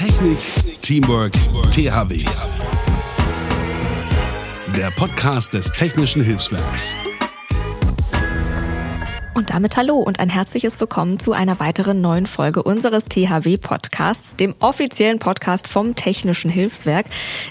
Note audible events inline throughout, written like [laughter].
Technik, Teamwork, THW. Der Podcast des Technischen Hilfswerks. Und damit hallo und ein herzliches Willkommen zu einer weiteren neuen Folge unseres THW Podcasts, dem offiziellen Podcast vom Technischen Hilfswerk.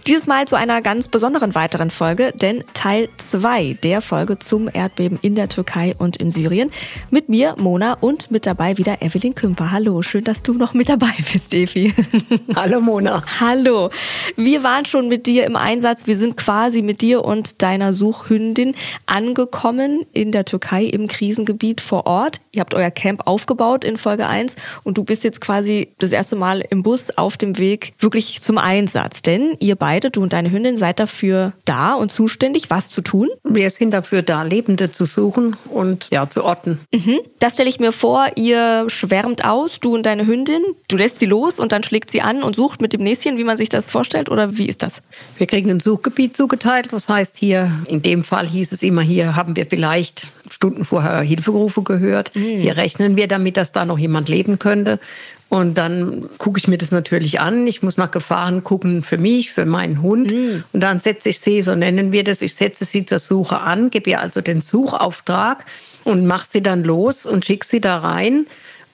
Dieses Mal zu einer ganz besonderen weiteren Folge, denn Teil 2 der Folge zum Erdbeben in der Türkei und in Syrien. Mit mir, Mona, und mit dabei wieder Evelyn Kümper. Hallo, schön, dass du noch mit dabei bist, Evi. [laughs] Hallo, Mona. Hallo. Wir waren schon mit dir im Einsatz. Wir sind quasi mit dir und deiner Suchhündin angekommen in der Türkei im Krisengebiet vor Ort. Ihr habt euer Camp aufgebaut in Folge 1 und du bist jetzt quasi das erste Mal im Bus auf dem Weg wirklich zum Einsatz. Denn ihr beide, du und deine Hündin, seid dafür da und zuständig, was zu tun. Wir sind dafür da, Lebende zu suchen und ja, zu orten. Mhm. Das stelle ich mir vor, ihr schwärmt aus, du und deine Hündin. Du lässt sie los und dann schlägt sie an und sucht mit dem Näschen, wie man sich das vorstellt? Oder wie ist das? Wir kriegen ein Suchgebiet zugeteilt. Das heißt, hier, in dem Fall hieß es immer, hier haben wir vielleicht Stunden vorher Hilfe gerufen gehört. Mhm. Hier rechnen wir damit, dass da noch jemand leben könnte. Und dann gucke ich mir das natürlich an. Ich muss nach Gefahren gucken für mich, für meinen Hund. Mhm. Und dann setze ich sie, so nennen wir das, ich setze sie zur Suche an, gebe ihr also den Suchauftrag und mache sie dann los und schicke sie da rein.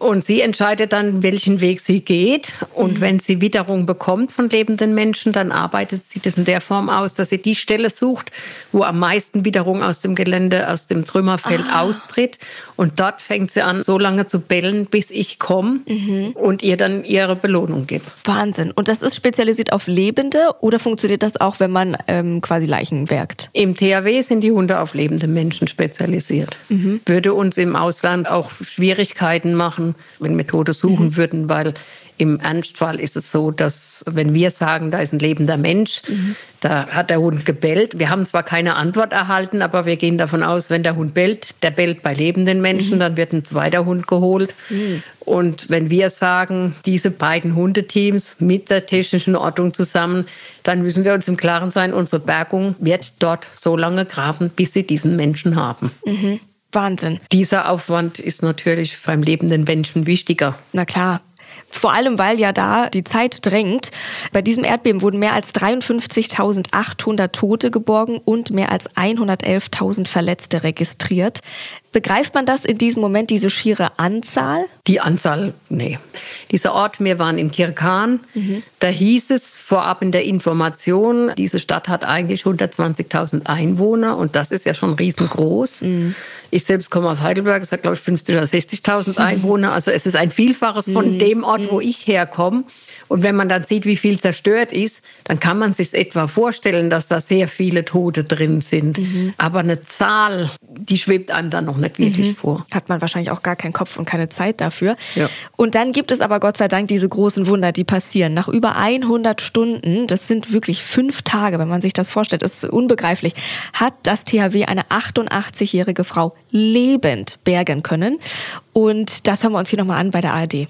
Und sie entscheidet dann, welchen Weg sie geht. Und mhm. wenn sie Witterung bekommt von lebenden Menschen, dann arbeitet sie das in der Form aus, dass sie die Stelle sucht, wo am meisten Witterung aus dem Gelände, aus dem Trümmerfeld ah. austritt. Und dort fängt sie an, so lange zu bellen, bis ich komme mhm. und ihr dann ihre Belohnung gebe. Wahnsinn. Und das ist spezialisiert auf Lebende oder funktioniert das auch, wenn man ähm, quasi Leichen werkt? Im THW sind die Hunde auf lebende Menschen spezialisiert. Mhm. Würde uns im Ausland auch Schwierigkeiten machen, wenn wir Tote suchen mhm. würden, weil im Ernstfall ist es so, dass wenn wir sagen, da ist ein lebender Mensch, mhm. da hat der Hund gebellt. Wir haben zwar keine Antwort erhalten, aber wir gehen davon aus, wenn der Hund bellt, der bellt bei lebenden Menschen, mhm. dann wird ein zweiter Hund geholt. Mhm. Und wenn wir sagen, diese beiden Hundeteams mit der technischen Ordnung zusammen, dann müssen wir uns im Klaren sein, unsere Bergung wird dort so lange graben, bis sie diesen Menschen haben. Mhm. Wahnsinn. Dieser Aufwand ist natürlich beim lebenden Menschen wichtiger. Na klar. Vor allem, weil ja da die Zeit drängt. Bei diesem Erdbeben wurden mehr als 53.800 Tote geborgen und mehr als 111.000 Verletzte registriert. Begreift man das in diesem Moment, diese schiere Anzahl? Die Anzahl, nee. Dieser Ort, wir waren in Kirkan, mhm. da hieß es vorab in der Information, diese Stadt hat eigentlich 120.000 Einwohner und das ist ja schon riesengroß. Mhm. Ich selbst komme aus Heidelberg, es hat glaube ich 50.000 oder 60.000 [laughs] Einwohner, also es ist ein Vielfaches von mhm. dem Ort, wo ich herkomme. Und wenn man dann sieht, wie viel zerstört ist, dann kann man sich etwa vorstellen, dass da sehr viele Tote drin sind. Mhm. Aber eine Zahl, die schwebt einem dann noch nicht wirklich mhm. vor. Hat man wahrscheinlich auch gar keinen Kopf und keine Zeit dafür. Ja. Und dann gibt es aber Gott sei Dank diese großen Wunder, die passieren. Nach über 100 Stunden, das sind wirklich fünf Tage, wenn man sich das vorstellt, ist unbegreiflich, hat das THW eine 88-jährige Frau lebend bergen können. Und das hören wir uns hier nochmal an bei der ARD.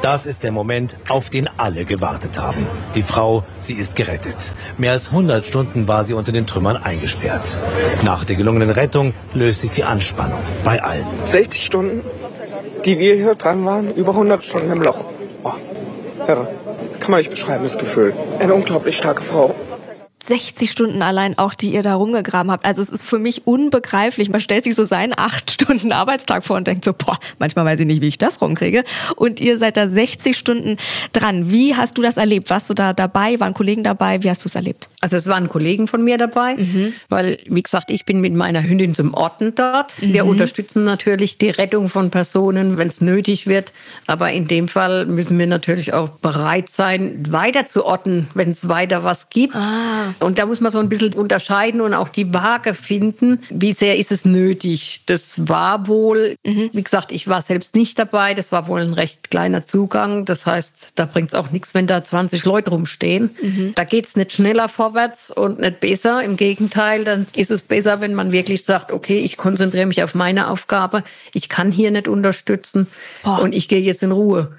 Das ist der Moment, auf den alle gewartet haben. Die Frau, sie ist gerettet. Mehr als 100 Stunden war sie unter den Trümmern eingesperrt. Nach der gelungenen Rettung löst sich die Anspannung bei allen. 60 Stunden, die wir hier dran waren, über 100 Stunden im Loch. Oh, Herr, kann man nicht beschreiben, das Gefühl. Eine unglaublich starke Frau. 60 Stunden allein auch, die ihr da rumgegraben habt. Also es ist für mich unbegreiflich. Man stellt sich so seinen acht Stunden Arbeitstag vor und denkt so, boah, manchmal weiß ich nicht, wie ich das rumkriege. Und ihr seid da 60 Stunden dran. Wie hast du das erlebt? Warst du da dabei? Waren Kollegen dabei? Wie hast du es erlebt? Also es waren Kollegen von mir dabei, mhm. weil, wie gesagt, ich bin mit meiner Hündin zum Orten dort. Mhm. Wir unterstützen natürlich die Rettung von Personen, wenn es nötig wird. Aber in dem Fall müssen wir natürlich auch bereit sein, weiter zu orten, wenn es weiter was gibt. Ah. Und da muss man so ein bisschen unterscheiden und auch die Waage finden. Wie sehr ist es nötig? Das war wohl, mhm. wie gesagt, ich war selbst nicht dabei. Das war wohl ein recht kleiner Zugang. Das heißt, da bringt es auch nichts, wenn da 20 Leute rumstehen. Mhm. Da geht es nicht schneller vorwärts und nicht besser. Im Gegenteil, dann ist es besser, wenn man wirklich sagt, okay, ich konzentriere mich auf meine Aufgabe. Ich kann hier nicht unterstützen oh. und ich gehe jetzt in Ruhe.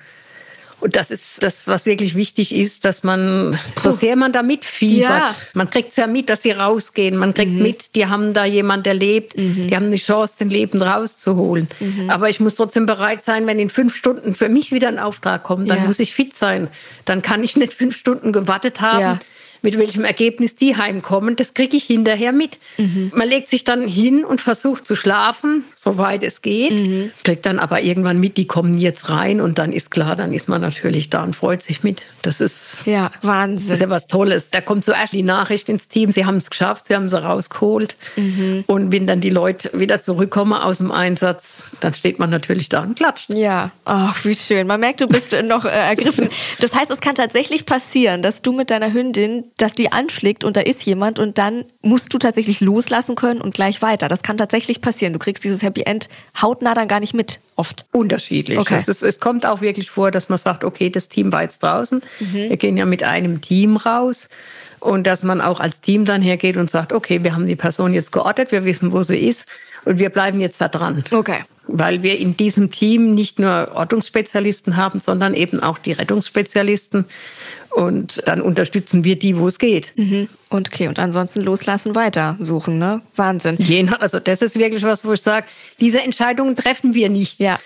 Und das ist das, was wirklich wichtig ist, dass man, so sehr man da mitfiebert, Ja. man kriegt es ja mit, dass sie rausgehen. Man kriegt mit, die haben da jemand erlebt, die haben eine Chance, den Leben rauszuholen. Aber ich muss trotzdem bereit sein, wenn in fünf Stunden für mich wieder ein Auftrag kommt, dann Ja. muss ich fit sein. Dann kann ich nicht fünf Stunden gewartet haben. Ja. Mit welchem Ergebnis die heimkommen, das kriege ich hinterher mit. Man legt sich dann hin und versucht zu schlafen, soweit es geht. Kriegt dann aber irgendwann mit, die kommen jetzt rein und dann ist klar, dann ist man natürlich da und freut sich mit. Das ist Ja, das ist Wahnsinn. ja was Tolles. Da kommt zuerst die Nachricht ins Team, sie haben es geschafft, sie haben sie rausgeholt. Und wenn dann die Leute wieder zurückkommen aus dem Einsatz, dann steht man natürlich da und klatscht. Ja, ach, wie schön. Man merkt, du bist [laughs] noch äh, ergriffen. Das heißt, es kann tatsächlich passieren, dass du mit deiner Hündin, dass die anschlägt und da ist jemand und dann musst du tatsächlich loslassen können und gleich weiter. Das kann tatsächlich passieren. Du kriegst dieses Happy End hautnah dann gar nicht mit, oft. Unterschiedlich. Okay. Es, ist, es kommt auch wirklich vor, dass man sagt, okay, das Team war jetzt draußen. Wir gehen ja mit einem Team raus. Und dass man auch als Team dann hergeht und sagt, okay, wir haben die Person jetzt geortet, wir wissen, wo sie ist und wir bleiben jetzt da dran. Okay. Weil wir in diesem Team nicht nur Ortungsspezialisten haben, sondern eben auch die Rettungsspezialisten. Und dann unterstützen wir die, wo es geht. Mhm. Und okay, und ansonsten loslassen, weiter suchen, ne? Wahnsinn. Je nach, also das ist wirklich was, wo ich sage, diese Entscheidungen treffen wir nicht. Ja.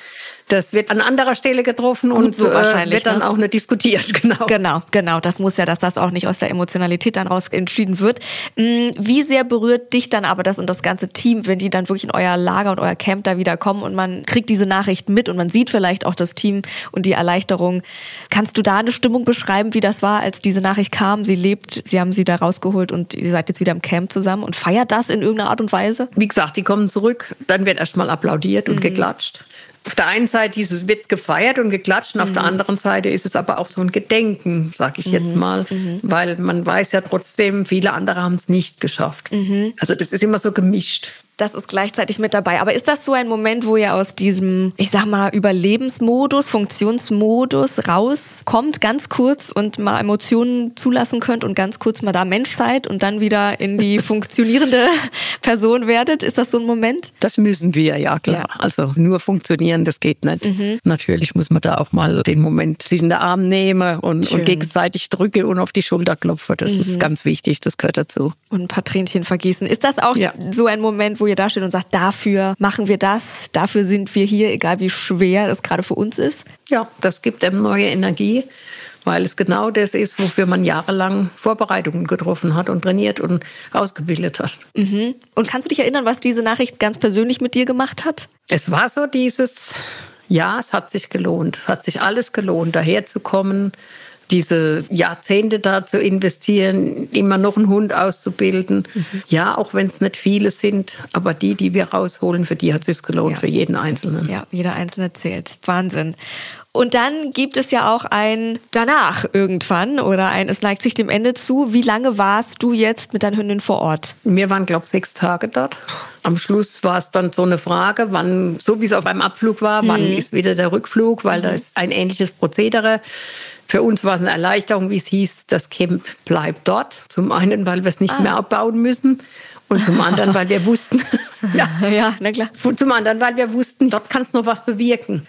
Das wird an anderer Stelle getroffen und so äh, wahrscheinlich, wird dann ne? auch nicht diskutiert. [laughs] Genau. Genau, genau. Das muss ja, dass das auch nicht aus der Emotionalität dann raus entschieden wird. Mm, Wie sehr berührt dich dann aber das und das ganze Team, wenn die dann wirklich in euer Lager und euer Camp da wieder kommen und man kriegt diese Nachricht mit und man sieht vielleicht auch das Team und die Erleichterung. Kannst du da eine Stimmung beschreiben, wie das war, als diese Nachricht kam? Sie lebt, sie haben sie da rausgeholt und ihr seid jetzt wieder im Camp zusammen und feiert das in irgendeiner Art und Weise? Wie gesagt, die kommen zurück, dann wird erstmal applaudiert Mhm. und geklatscht. Auf der einen Seite ist es wird gefeiert und geklatscht und auf Mhm. der anderen Seite ist es aber auch so ein Gedenken, sag ich jetzt mal, Mhm. weil man weiß ja trotzdem, viele andere haben es nicht geschafft. Mhm. Also das ist immer so gemischt. Das ist gleichzeitig mit dabei. Aber ist das so ein Moment, wo ihr aus diesem, ich sag mal, Überlebensmodus, Funktionsmodus rauskommt, ganz kurz und mal Emotionen zulassen könnt und ganz kurz mal da Mensch seid und dann wieder in die [laughs] funktionierende Person werdet? Ist das so ein Moment? Das müssen wir, ja klar. Ja. Also nur funktionieren, das geht nicht. Natürlich muss man da auch mal den Moment sich in den Arm nehmen und, und gegenseitig drücke und auf die Schulter klopfen. Das ist ganz wichtig, das gehört dazu. Und ein paar Tränchen vergießen. Ist das auch Ja. so ein Moment, wo ihr da steht und sagt, dafür machen wir das, dafür sind wir hier, egal wie schwer es gerade für uns ist? Ja, das gibt einem neue Energie, weil es genau das ist, wofür man jahrelang Vorbereitungen getroffen hat und trainiert und ausgebildet hat. Mhm. Und kannst du dich erinnern, was diese Nachricht ganz persönlich mit dir gemacht hat? Es war so dieses, ja, es hat sich gelohnt, es hat sich alles gelohnt, daherzukommen, diese Jahrzehnte da zu investieren, immer noch einen Hund auszubilden. Ja, auch wenn es nicht viele sind, aber die, die wir rausholen, für die hat es sich gelohnt, Ja. für jeden Einzelnen. Ja, jeder Einzelne zählt. Wahnsinn. Und dann gibt es ja auch ein danach irgendwann oder ein es neigt sich dem Ende zu. Wie lange warst du jetzt mit deiner Hündin vor Ort? Wir waren, glaube ich, sechs Tage dort. Am Schluss war es dann so eine Frage, wann, so wie es auch beim Abflug war, wann ist wieder der Rückflug, weil da ist ein ähnliches Prozedere. Für uns war es eine Erleichterung, wie es hieß, das Camp bleibt dort. Zum einen, weil wir es nicht mehr abbauen müssen und zum anderen, weil wir wussten, [laughs] [laughs] ja, Ja, na klar. und zum anderen, weil wir wussten, dort kann es noch was bewirken.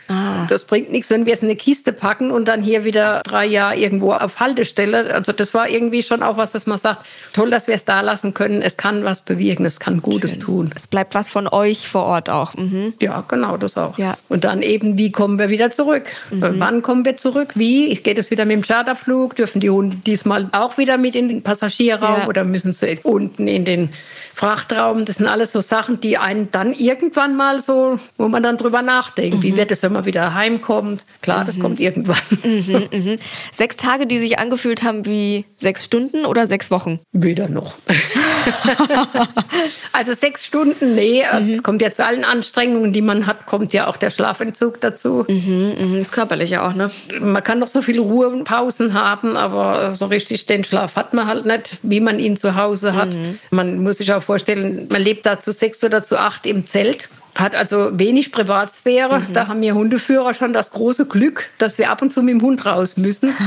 Das bringt nichts, wenn wir es in eine Kiste packen und dann hier wieder drei Jahre irgendwo auf Haltestelle. Also das war irgendwie schon auch was, dass man sagt, toll, dass wir es da lassen können. Es kann was bewirken, es kann Gutes tun. Es bleibt was von euch vor Ort auch. Mhm. Ja, genau, das auch. Ja. Und dann eben, wie kommen wir wieder zurück? Äh, Wann kommen wir zurück? Wie? Geht es wieder mit dem Charterflug? Dürfen die Hunde diesmal auch wieder mit in den Passagierraum Ja. oder müssen sie unten in den Frachtraum? Das sind alles so Sachen, die einen dann irgendwann mal so, wo man dann drüber nachdenkt. Wie wird es, wenn man wieder heimkommt? Klar, das kommt irgendwann. Mhm. Sechs Tage, die sich angefühlt haben wie sechs Stunden oder sechs Wochen? Wieder noch. [laughs] also sechs Stunden, nee, also es kommt ja zu allen Anstrengungen, die man hat, kommt ja auch der Schlafentzug dazu. Mhm, das Körperliche auch, ne? Man kann noch so viele Ruhepausen haben, aber so richtig den Schlaf hat man halt nicht, wie man ihn zu Hause hat. Man muss sich auch vorstellen, man lebt da zu sechs oder zu acht im Zelt. Hat also wenig Privatsphäre. Da haben wir Hundeführer schon das große Glück, dass wir ab und zu mit dem Hund raus müssen. [laughs]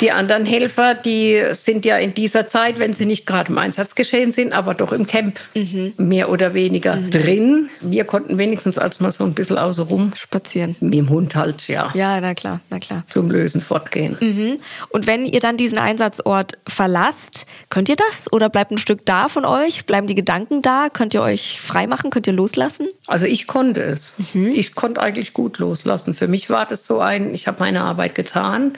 Die anderen Helfer, die sind ja in dieser Zeit, wenn sie nicht gerade im Einsatz geschehen sind, aber doch im Camp mhm. mehr oder weniger mhm. drin. Wir konnten wenigstens als mal so ein bisschen außenrum spazieren. Mit dem Hund halt, ja. Ja, na klar, na klar. Zum Lösen fortgehen. Mhm. Und wenn ihr dann diesen Einsatzort verlasst, könnt ihr das oder bleibt ein Stück da von euch? Bleiben die Gedanken da? Könnt ihr euch freimachen? Könnt ihr loslassen? Also ich konnte es. Mhm. Ich konnte eigentlich gut loslassen. Für mich war das so ein, ich habe meine Arbeit getan.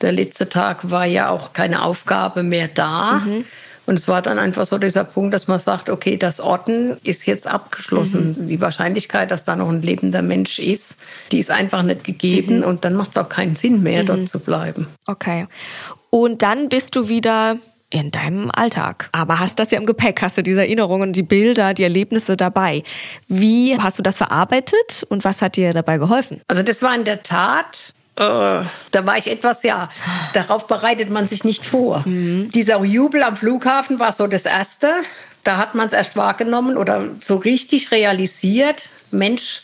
Der letzte Tag war ja auch keine Aufgabe mehr da. Mhm. Und es war dann einfach so dieser Punkt, dass man sagt, okay, das Orten ist jetzt abgeschlossen. Mhm. Die Wahrscheinlichkeit, dass da noch ein lebender Mensch ist, die ist einfach nicht gegeben. Mhm. Und dann macht es auch keinen Sinn mehr, mhm. dort zu bleiben. Okay. Und dann bist du wieder in deinem Alltag. Aber hast das ja im Gepäck, hast du diese Erinnerungen, die Bilder, die Erlebnisse dabei. Wie hast du das verarbeitet und was hat dir dabei geholfen? Also das war in der Tat da war ich etwas, ja, darauf bereitet man sich nicht vor. Mhm. Dieser Jubel am Flughafen war so das Erste. Da hat man es erst wahrgenommen oder so richtig realisiert. Mensch,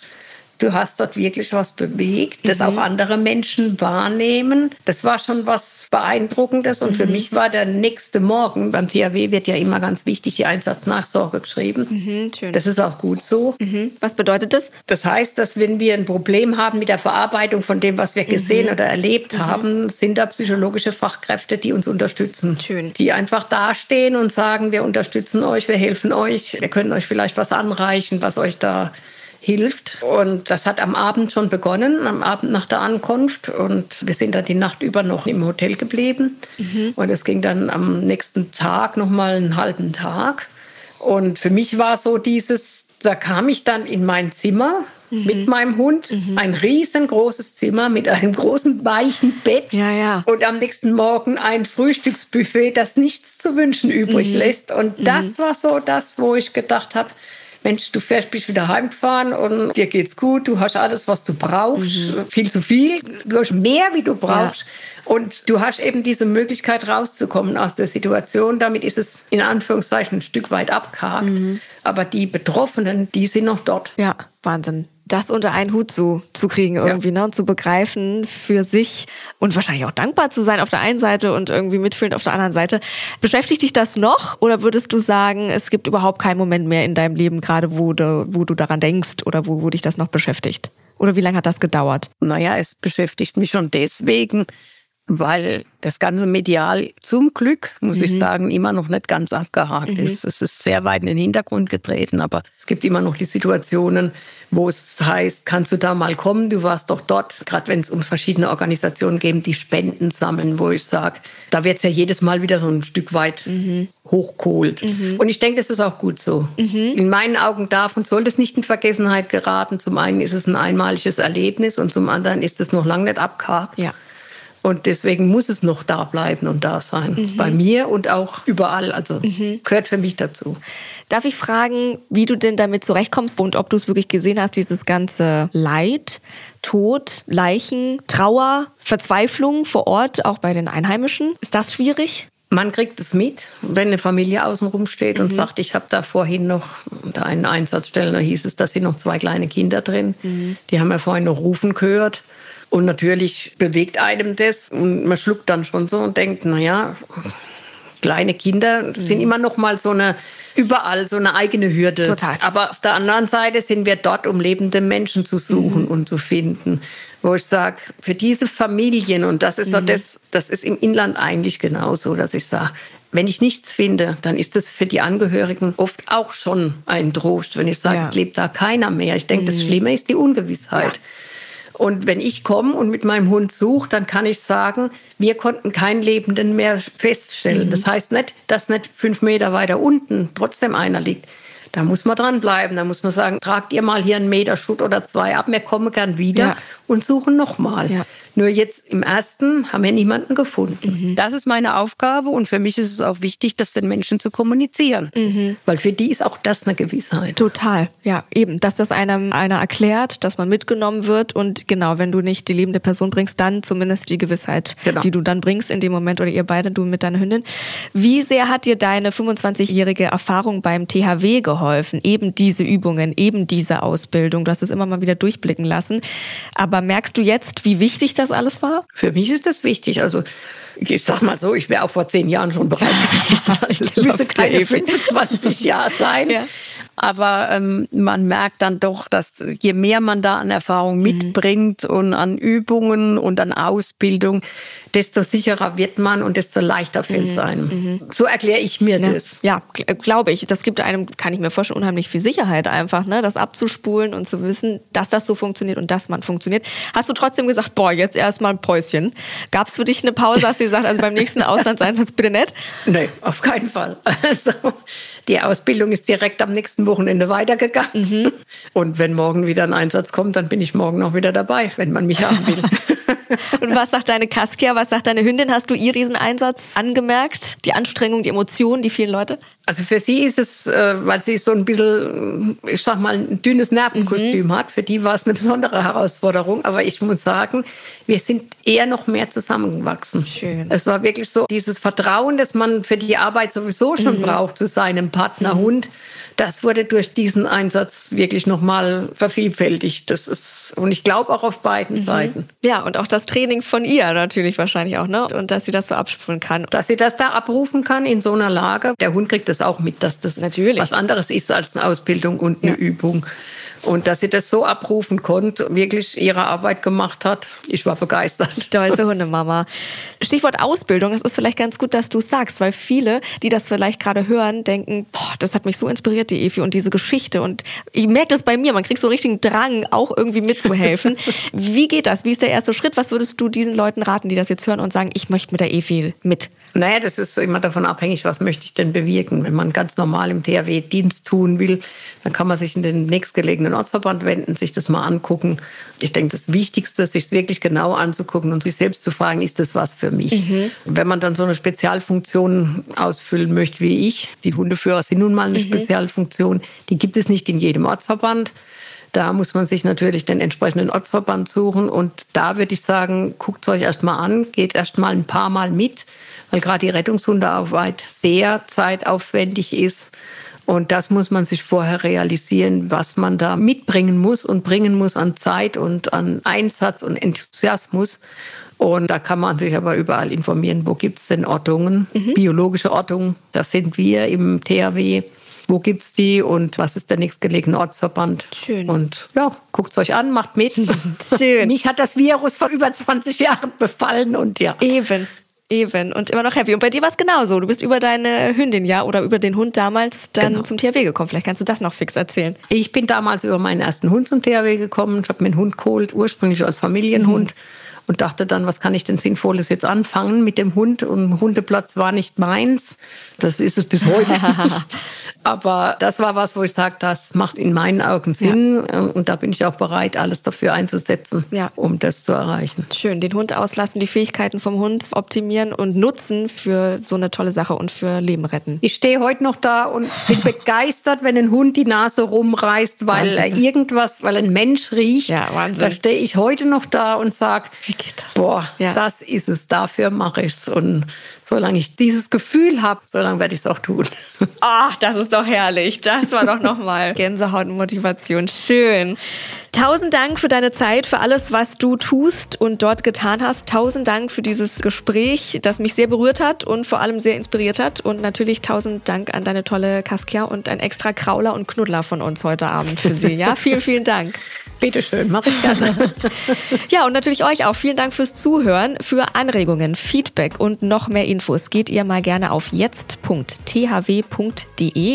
du hast dort wirklich was bewegt, das mhm. auch andere Menschen wahrnehmen. Das war schon was Beeindruckendes. Und mhm. für mich war der nächste Morgen, beim THW wird ja immer ganz wichtig die Einsatznachsorge geschrieben. Mhm, schön. Das ist auch gut so. Mhm. Was bedeutet das? Das heißt, dass wenn wir ein Problem haben mit der Verarbeitung von dem, was wir gesehen mhm. oder erlebt mhm. haben, sind da psychologische Fachkräfte, die uns unterstützen. Schön. Die einfach dastehen und sagen, wir unterstützen euch, wir helfen euch, wir können euch vielleicht was anreichen, was euch da hilft. Und das hat am Abend schon begonnen, am Abend nach der Ankunft. Und wir sind dann die Nacht über noch im Hotel geblieben. Mhm. Und es ging dann am nächsten Tag noch mal einen halben Tag. Und für mich war so dieses, da kam ich dann in mein Zimmer mhm. mit meinem Hund. Mhm. Ein riesengroßes Zimmer mit einem großen weichen Bett. Ja, ja. Und am nächsten Morgen ein Frühstücksbuffet, das nichts zu wünschen übrig mhm. lässt. Und das mhm. war so das, wo ich gedacht habe, Mensch, du fährst, bist wieder heimgefahren und dir geht's gut, du hast alles, was du brauchst, mhm. viel zu viel, du hast mehr, wie du brauchst. Ja. Und du hast eben diese Möglichkeit rauszukommen aus der Situation. Damit ist es in Anführungszeichen ein Stück weit abgehakt. Mhm. Aber die Betroffenen, die sind noch dort. Ja, Wahnsinn das unter einen Hut zu, zu kriegen irgendwie, ja. ne? Und zu begreifen für sich und wahrscheinlich auch dankbar zu sein auf der einen Seite und irgendwie mitfühlend auf der anderen Seite. Beschäftigt dich das noch oder würdest du sagen, es gibt überhaupt keinen Moment mehr in deinem Leben gerade, wo du, wo du daran denkst oder wo, wo dich das noch beschäftigt? Oder wie lange hat das gedauert? Naja, es beschäftigt mich schon deswegen, weil das ganze medial zum Glück, muss mhm. ich sagen, immer noch nicht ganz abgehakt mhm. ist. Es ist sehr weit in den Hintergrund getreten, aber es gibt immer noch die Situationen, wo es heißt, kannst du da mal kommen, du warst doch dort, gerade wenn es um verschiedene Organisationen geht, die Spenden sammeln, wo ich sage, da wird es ja jedes Mal wieder so ein Stück weit mhm. hochgeholt. Mhm. Und ich denke, das ist auch gut so. Mhm. In meinen Augen darf und soll das nicht in Vergessenheit geraten. Zum einen ist es ein einmaliges Erlebnis und zum anderen ist es noch lange nicht abgehakt. Ja. Und deswegen muss es noch da bleiben und da sein. Mhm. Bei mir und auch überall. Also mhm. gehört für mich dazu. Darf ich fragen, wie du denn damit zurechtkommst und ob du es wirklich gesehen hast, dieses ganze Leid, Tod, Leichen, Trauer, Verzweiflung vor Ort, auch bei den Einheimischen? Ist das schwierig? Man kriegt es mit, wenn eine Familie außenrum steht mhm. und sagt, ich habe da vorhin noch unter einen Einsatzstellen, da hieß es, da sind noch zwei kleine Kinder drin. Mhm. Die haben ja vorhin noch rufen gehört. Und natürlich bewegt einem das und man schluckt dann schon so und denkt, naja, kleine Kinder sind mhm. immer noch mal so eine überall so eine eigene Hürde. Total. Aber auf der anderen Seite sind wir dort, um lebende Menschen zu suchen mhm. und zu finden. Wo ich sage, für diese Familien, und das ist mhm. das, das ist im Inland eigentlich genauso, dass ich sage, wenn ich nichts finde, dann ist das für die Angehörigen oft auch schon ein Trost, wenn ich sage, ja. es lebt da keiner mehr. Ich denke, mhm. das Schlimme ist die Ungewissheit. Ja. Und wenn ich komme und mit meinem Hund suche, dann kann ich sagen, wir konnten keinen Lebenden mehr feststellen. Mhm. Das heißt nicht, dass nicht fünf Meter weiter unten trotzdem einer liegt. Da muss man dranbleiben. Da muss man sagen, tragt ihr mal hier einen Meter Schutt oder zwei ab, wir kommen gern wieder ja. und suchen nochmal. Ja. Nur jetzt im ersten haben wir niemanden gefunden. Mhm. Das ist meine Aufgabe und für mich ist es auch wichtig, das den Menschen zu kommunizieren. Mhm. Weil für die ist auch das eine Gewissheit. Total, ja, eben, dass das einem einer erklärt, dass man mitgenommen wird und genau, wenn du nicht die lebende Person bringst, dann zumindest die Gewissheit, genau. die du dann bringst in dem Moment oder ihr beide, du mit deiner Hündin. Wie sehr hat dir deine 25-jährige Erfahrung beim THW geholfen? Eben diese Übungen, eben diese Ausbildung, du hast es immer mal wieder durchblicken lassen. Aber merkst du jetzt, wie wichtig das alles war? Für mich ist das wichtig. Also Ich sag mal so, ich wäre auch vor zehn Jahren schon bereit [laughs] gewesen. Also es müsste keine 25 Jahre sein. Ja. Aber ähm, man merkt dann doch, dass je mehr man da an Erfahrung mhm. mitbringt und an Übungen und an Ausbildung, desto sicherer wird man und desto leichter fällt es mhm. einem. Mhm. So erkläre ich mir ja. das. Ja, glaube ich. Das gibt einem, kann ich mir vorstellen, unheimlich viel Sicherheit einfach, ne? das abzuspulen und zu wissen, dass das so funktioniert und dass man funktioniert. Hast du trotzdem gesagt, boah, jetzt erstmal ein Päuschen. Gab es für dich eine Pause? Hast du gesagt, also beim nächsten Auslandseinsatz bitte nicht? Nee, auf keinen Fall. Also die Ausbildung ist direkt am nächsten Wochenende weitergegangen. Mhm. Und wenn morgen wieder ein Einsatz kommt, dann bin ich morgen auch wieder dabei, wenn man mich haben will. [laughs] [laughs] Und was sagt deine Kaskia, was sagt deine Hündin? Hast du ihr diesen Einsatz angemerkt? Die Anstrengung, die Emotionen, die vielen Leute? Also für sie ist es, äh, weil sie so ein bisschen, ich sag mal, ein dünnes Nervenkostüm mhm. hat, für die war es eine besondere Herausforderung. Aber ich muss sagen, wir sind eher noch mehr zusammengewachsen. Schön. Es war wirklich so dieses Vertrauen, das man für die Arbeit sowieso schon mhm. braucht zu seinem Partnerhund. Mhm das wurde durch diesen Einsatz wirklich nochmal vervielfältigt. Das ist, und ich glaube auch auf beiden mhm. Seiten. Ja, und auch das Training von ihr natürlich wahrscheinlich auch, ne? Und dass sie das so abspulen kann. Dass sie das da abrufen kann in so einer Lage. Der Hund kriegt das auch mit, dass das natürlich. was anderes ist als eine Ausbildung und eine ja. Übung. Und dass sie das so abrufen konnte, wirklich ihre Arbeit gemacht hat, ich war begeistert. Stolze Hundemama. Stichwort Ausbildung, es ist vielleicht ganz gut, dass du es sagst, weil viele, die das vielleicht gerade hören, denken, boah, das hat mich so inspiriert, die Efi und diese Geschichte. Und ich merke das bei mir, man kriegt so einen richtigen Drang, auch irgendwie mitzuhelfen. [laughs] Wie geht das? Wie ist der erste Schritt? Was würdest du diesen Leuten raten, die das jetzt hören und sagen, ich möchte mit der Efi mit? Naja, das ist immer davon abhängig, was möchte ich denn bewirken. Wenn man ganz normal im THW Dienst tun will, dann kann man sich in den nächstgelegenen Ortsverband wenden, sich das mal angucken. Ich denke, das Wichtigste ist, sich es wirklich genau anzugucken und sich selbst zu fragen, ist das was für mich? Mhm. Wenn man dann so eine Spezialfunktion ausfüllen möchte wie ich, die Hundeführer sind nun mal eine mhm. Spezialfunktion, die gibt es nicht in jedem Ortsverband. Da muss man sich natürlich den entsprechenden Ortsverband suchen. Und da würde ich sagen, guckt es euch erst mal an, geht erst mal ein paar Mal mit weil gerade die Rettungshundearbeit sehr zeitaufwendig ist. Und das muss man sich vorher realisieren, was man da mitbringen muss und bringen muss an Zeit und an Einsatz und Enthusiasmus. Und da kann man sich aber überall informieren, wo gibt es denn Ortungen, mhm. biologische Ortungen. Das sind wir im THW. Wo gibt es die und was ist der nächstgelegene Ortsverband? Schön. Und ja, guckt es euch an, macht mit. [laughs] Schön. Mich hat das Virus vor über 20 Jahren befallen und ja. Eben. Eben und immer noch happy. Und bei dir war es genauso. Du bist über deine Hündin ja oder über den Hund damals dann genau. zum THW gekommen. Vielleicht kannst du das noch fix erzählen. Ich bin damals über meinen ersten Hund zum THW gekommen. Ich habe mir einen Hund geholt, ursprünglich als Familienhund. Mhm. Und dachte dann, was kann ich denn Sinnvolles jetzt anfangen mit dem Hund? Und Hundeplatz war nicht meins. Das ist es bis heute [laughs] nicht. Aber das war was, wo ich sage, das macht in meinen Augen Sinn. Ja. Und da bin ich auch bereit, alles dafür einzusetzen, ja. um das zu erreichen. Schön, den Hund auslassen, die Fähigkeiten vom Hund optimieren und nutzen für so eine tolle Sache und für Leben retten. Ich stehe heute noch da und bin [laughs] begeistert, wenn ein Hund die Nase rumreißt, weil Wahnsinn. er irgendwas, weil ein Mensch riecht. Ja, Wahnsinn. Da stehe ich heute noch da und sage, boah, ja. das ist es, dafür mache ich es. Und solange ich dieses Gefühl habe, solange werde ich es auch tun. Ach, [laughs] das ist doch herrlich. Das war doch nochmal [laughs] Gänsehaut und Motivation. Schön. Tausend Dank für deine Zeit, für alles, was du tust und dort getan hast. Tausend Dank für dieses Gespräch, das mich sehr berührt hat und vor allem sehr inspiriert hat. Und natürlich tausend Dank an deine tolle Kaskia und ein extra Krauler und Knuddler von uns heute Abend für Sie. Ja, [laughs] vielen, vielen Dank. Bitteschön, mache ich gerne. [laughs] ja, und natürlich euch auch. Vielen Dank fürs Zuhören. Für Anregungen, Feedback und noch mehr Infos geht ihr mal gerne auf jetzt.thw.de.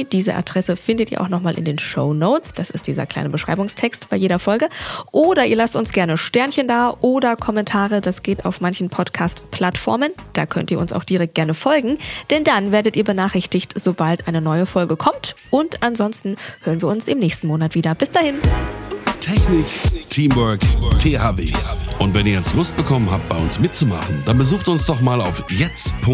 Diese Adresse findet ihr auch nochmal in den Show Notes. Das ist dieser kleine Beschreibungstext bei jeder Folge. Oder ihr lasst uns gerne Sternchen da oder Kommentare. Das geht auf manchen Podcast-Plattformen. Da könnt ihr uns auch direkt gerne folgen, denn dann werdet ihr benachrichtigt, sobald eine neue Folge kommt. Und ansonsten hören wir uns im nächsten Monat wieder. Bis dahin. Technik, Teamwork, THW. Und wenn ihr jetzt Lust bekommen habt, bei uns mitzumachen, dann besucht uns doch mal auf jetzt.thw.de.